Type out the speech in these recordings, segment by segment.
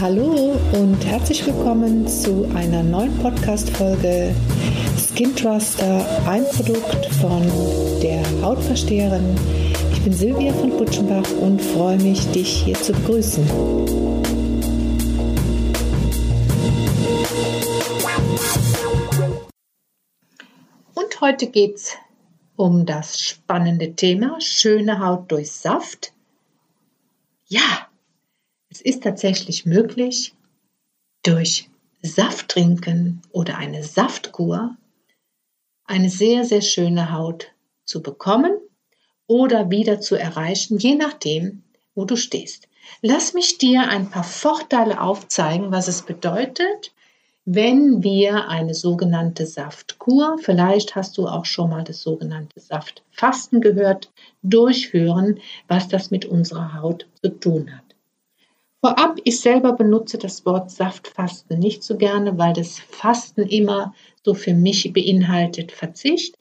Hallo und herzlich willkommen zu einer neuen Podcast-Folge Skin Truster, ein Produkt von der Hautversteherin. Ich bin Silvia von Butschenbach und freue mich, dich hier zu begrüßen. Und heute geht es um das spannende Thema schöne Haut durch Saft. Ja, es ist tatsächlich möglich, durch Saft trinken oder eine Saftkur eine sehr, sehr schöne Haut zu bekommen oder wieder zu erreichen, je nachdem, wo du stehst. Lass mich dir ein paar Vorteile aufzeigen, was es bedeutet, wenn wir eine sogenannte Saftkur, vielleicht hast du auch schon mal das sogenannte Saftfasten gehört, durchführen, was das mit unserer Haut zu tun hat. Vorab, ich selber benutze das Wort Saftfasten nicht so gerne, weil das Fasten immer so für mich beinhaltet Verzicht.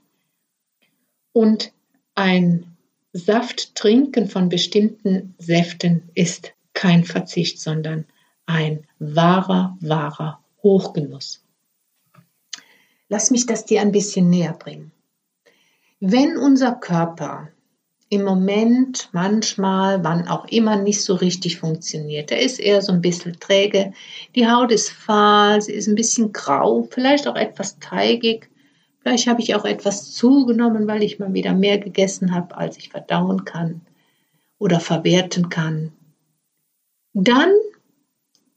Und ein Safttrinken von bestimmten Säften ist kein Verzicht, sondern ein wahrer, wahrer Hochgenuss. Lass mich das dir ein bisschen näher bringen. Wenn unser Körper im Moment manchmal, wann auch immer, nicht so richtig funktioniert. Er ist eher so ein bisschen träge. Die Haut ist fahl, sie ist ein bisschen grau, vielleicht auch etwas teigig. Vielleicht habe ich auch etwas zugenommen, weil ich mal wieder mehr gegessen habe, als ich verdauen kann oder verwerten kann. Dann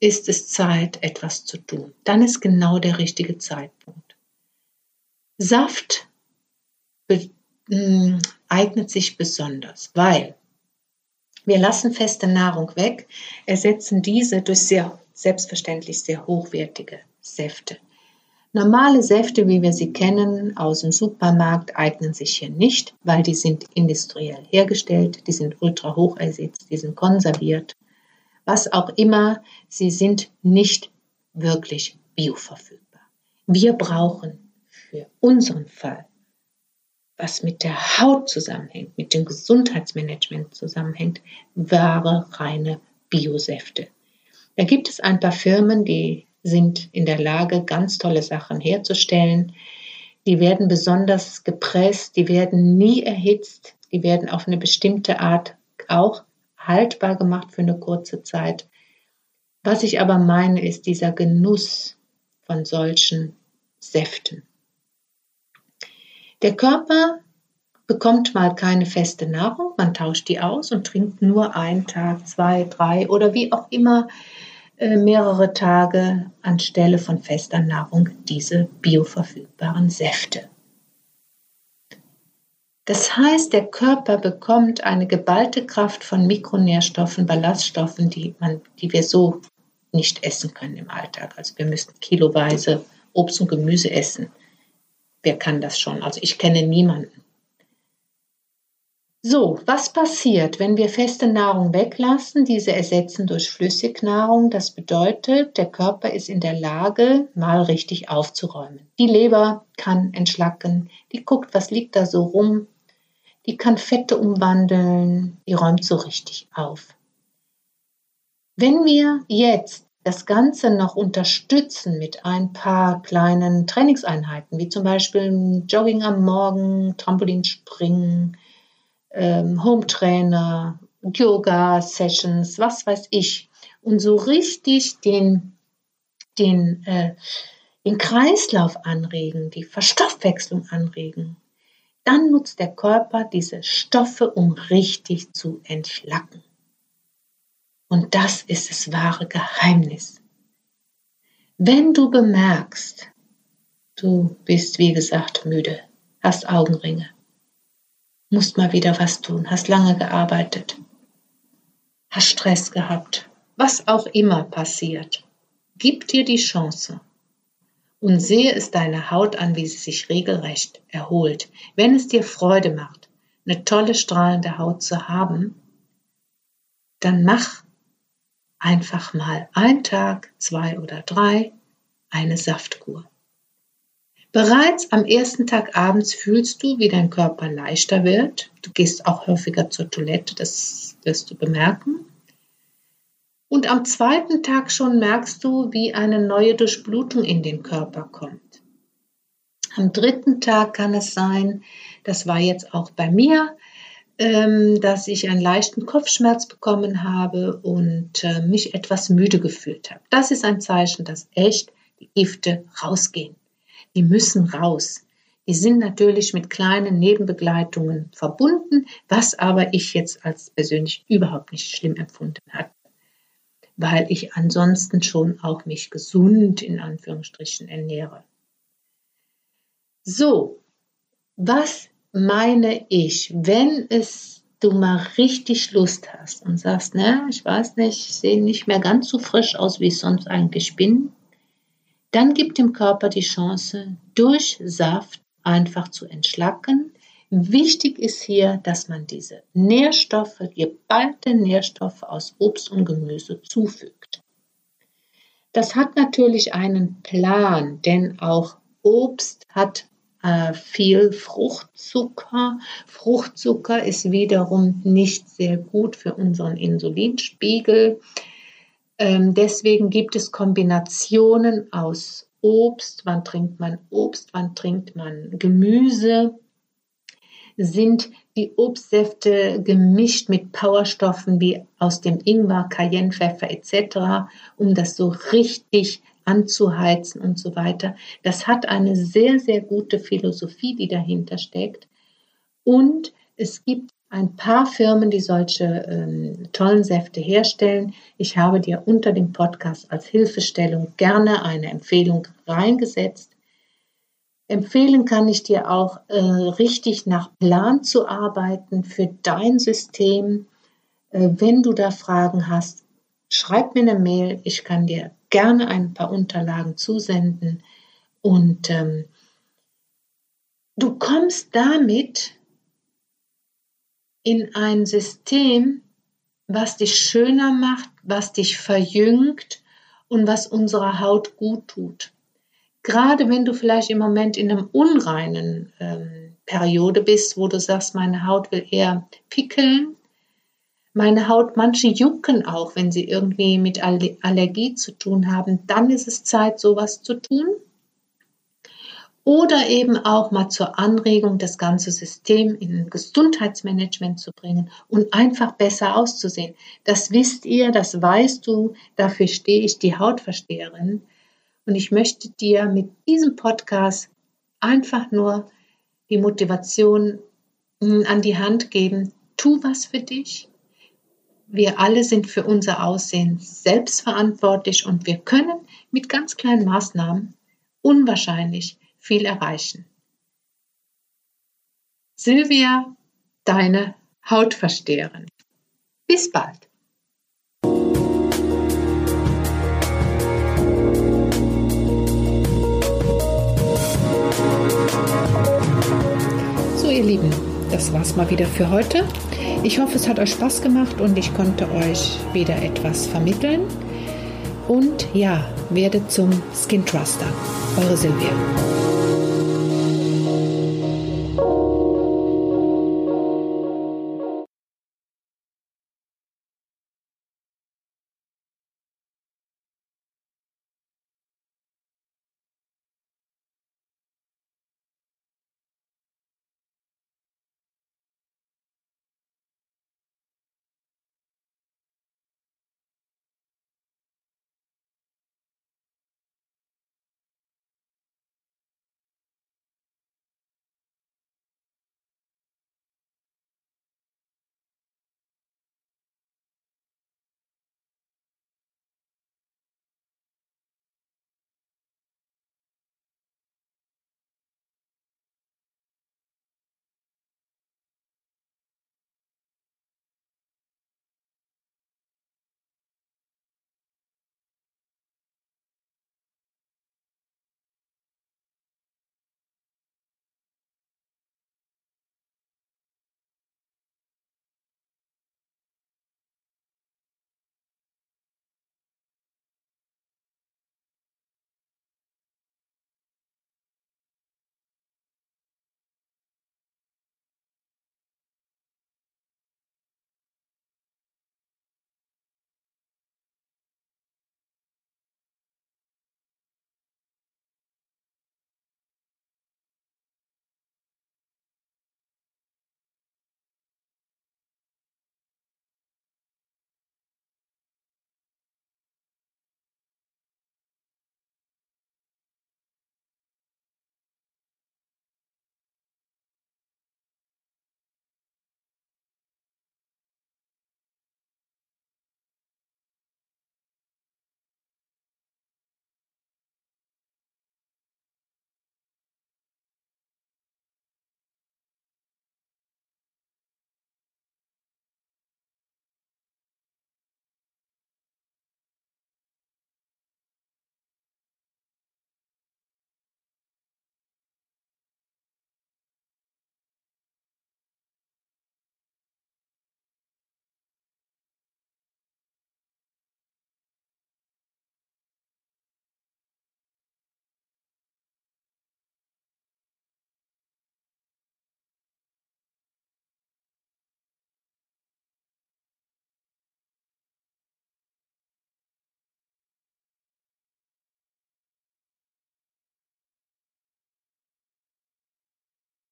ist es Zeit, etwas zu tun. Dann ist genau der richtige Zeitpunkt. Saft hm, eignet sich besonders, weil wir lassen feste Nahrung weg, ersetzen diese durch sehr selbstverständlich sehr hochwertige Säfte. Normale Säfte, wie wir sie kennen aus dem Supermarkt, eignen sich hier nicht, weil die sind industriell hergestellt, die sind ultra hoch ersetzt, die sind konserviert. Was auch immer, sie sind nicht wirklich bioverfügbar. Wir brauchen für unseren Fall was mit der Haut zusammenhängt, mit dem Gesundheitsmanagement zusammenhängt, wahre, reine Biosäfte. Da gibt es ein paar Firmen, die sind in der Lage, ganz tolle Sachen herzustellen. Die werden besonders gepresst, die werden nie erhitzt, die werden auf eine bestimmte Art auch haltbar gemacht für eine kurze Zeit. Was ich aber meine, ist dieser Genuss von solchen Säften. Der Körper bekommt mal keine feste Nahrung, man tauscht die aus und trinkt nur einen Tag, zwei, drei oder wie auch immer äh, mehrere Tage anstelle von fester Nahrung diese bioverfügbaren Säfte. Das heißt, der Körper bekommt eine geballte Kraft von Mikronährstoffen, Ballaststoffen, die, man, die wir so nicht essen können im Alltag. Also wir müssen kiloweise Obst und Gemüse essen wer kann das schon? Also ich kenne niemanden. So, was passiert, wenn wir feste Nahrung weglassen, diese ersetzen durch Flüssignahrung? Das bedeutet, der Körper ist in der Lage, mal richtig aufzuräumen. Die Leber kann entschlacken, die guckt, was liegt da so rum, die kann Fette umwandeln, die räumt so richtig auf. Wenn wir jetzt das Ganze noch unterstützen mit ein paar kleinen Trainingseinheiten, wie zum Beispiel Jogging am Morgen, Trampolinspringen, ähm, Home-Trainer, Yoga-Sessions, was weiß ich. Und so richtig den, den, äh, den Kreislauf anregen, die Verstoffwechslung anregen. Dann nutzt der Körper diese Stoffe, um richtig zu entschlacken. Und das ist das wahre Geheimnis. Wenn du bemerkst, du bist wie gesagt müde, hast Augenringe, musst mal wieder was tun, hast lange gearbeitet, hast Stress gehabt, was auch immer passiert, gib dir die Chance und sehe es deiner Haut an, wie sie sich regelrecht erholt. Wenn es dir Freude macht, eine tolle strahlende Haut zu haben, dann mach einfach mal ein Tag, zwei oder drei eine Saftkur. Bereits am ersten Tag abends fühlst du, wie dein Körper leichter wird. Du gehst auch häufiger zur Toilette, das wirst du bemerken. Und am zweiten Tag schon merkst du, wie eine neue Durchblutung in den Körper kommt. Am dritten Tag kann es sein, das war jetzt auch bei mir, dass ich einen leichten Kopfschmerz bekommen habe und äh, mich etwas müde gefühlt habe. Das ist ein Zeichen, dass echt die Gifte rausgehen. Die müssen raus. Die sind natürlich mit kleinen Nebenbegleitungen verbunden, was aber ich jetzt als persönlich überhaupt nicht schlimm empfunden habe weil ich ansonsten schon auch mich gesund in Anführungsstrichen ernähre. So, was meine ich, wenn es du mal richtig Lust hast und sagst, ne, ich weiß nicht, ich sehe nicht mehr ganz so frisch aus, wie ich sonst eigentlich bin, dann gibt dem Körper die Chance, durch Saft einfach zu entschlacken, Wichtig ist hier, dass man diese Nährstoffe, geballte Nährstoffe aus Obst und Gemüse zufügt. Das hat natürlich einen Plan, denn auch Obst hat äh, viel Fruchtzucker. Fruchtzucker ist wiederum nicht sehr gut für unseren Insulinspiegel. Ähm, deswegen gibt es Kombinationen aus Obst. Wann trinkt man Obst? Wann trinkt man Gemüse? sind die Obstsäfte gemischt mit Powerstoffen wie aus dem Ingwer, Cayennepfeffer etc., um das so richtig anzuheizen und so weiter. Das hat eine sehr, sehr gute Philosophie, die dahinter steckt. Und es gibt ein paar Firmen, die solche ähm, tollen Säfte herstellen. Ich habe dir unter dem Podcast als Hilfestellung gerne eine Empfehlung reingesetzt. Empfehlen kann ich dir auch, äh, richtig nach Plan zu arbeiten für dein System. Äh, wenn du da Fragen hast, schreib mir eine Mail. Ich kann dir gerne ein paar Unterlagen zusenden. Und ähm, du kommst damit in ein System, was dich schöner macht, was dich verjüngt und was unserer Haut gut tut gerade wenn du vielleicht im Moment in einem unreinen ähm, Periode bist, wo du sagst, meine Haut will eher pickeln, meine Haut, manche jucken auch, wenn sie irgendwie mit Allergie zu tun haben, dann ist es Zeit, sowas zu tun. Oder eben auch mal zur Anregung, das ganze System in ein Gesundheitsmanagement zu bringen und einfach besser auszusehen. Das wisst ihr, das weißt du, dafür stehe ich, die Hautversteherin. Und ich möchte dir mit diesem Podcast einfach nur die Motivation hm, an die Hand geben. Tu was für dich. Wir alle sind für unser Aussehen selbstverantwortlich und wir können mit ganz kleinen Maßnahmen unwahrscheinlich viel erreichen. Silvia, deine Hautversteherin. Bis bald. ihr Lieben, das war's mal wieder für heute. Ich hoffe, es hat euch Spaß gemacht und ich konnte euch wieder etwas vermitteln. Und ja, werdet zum Skin Truster. Eure Silvia.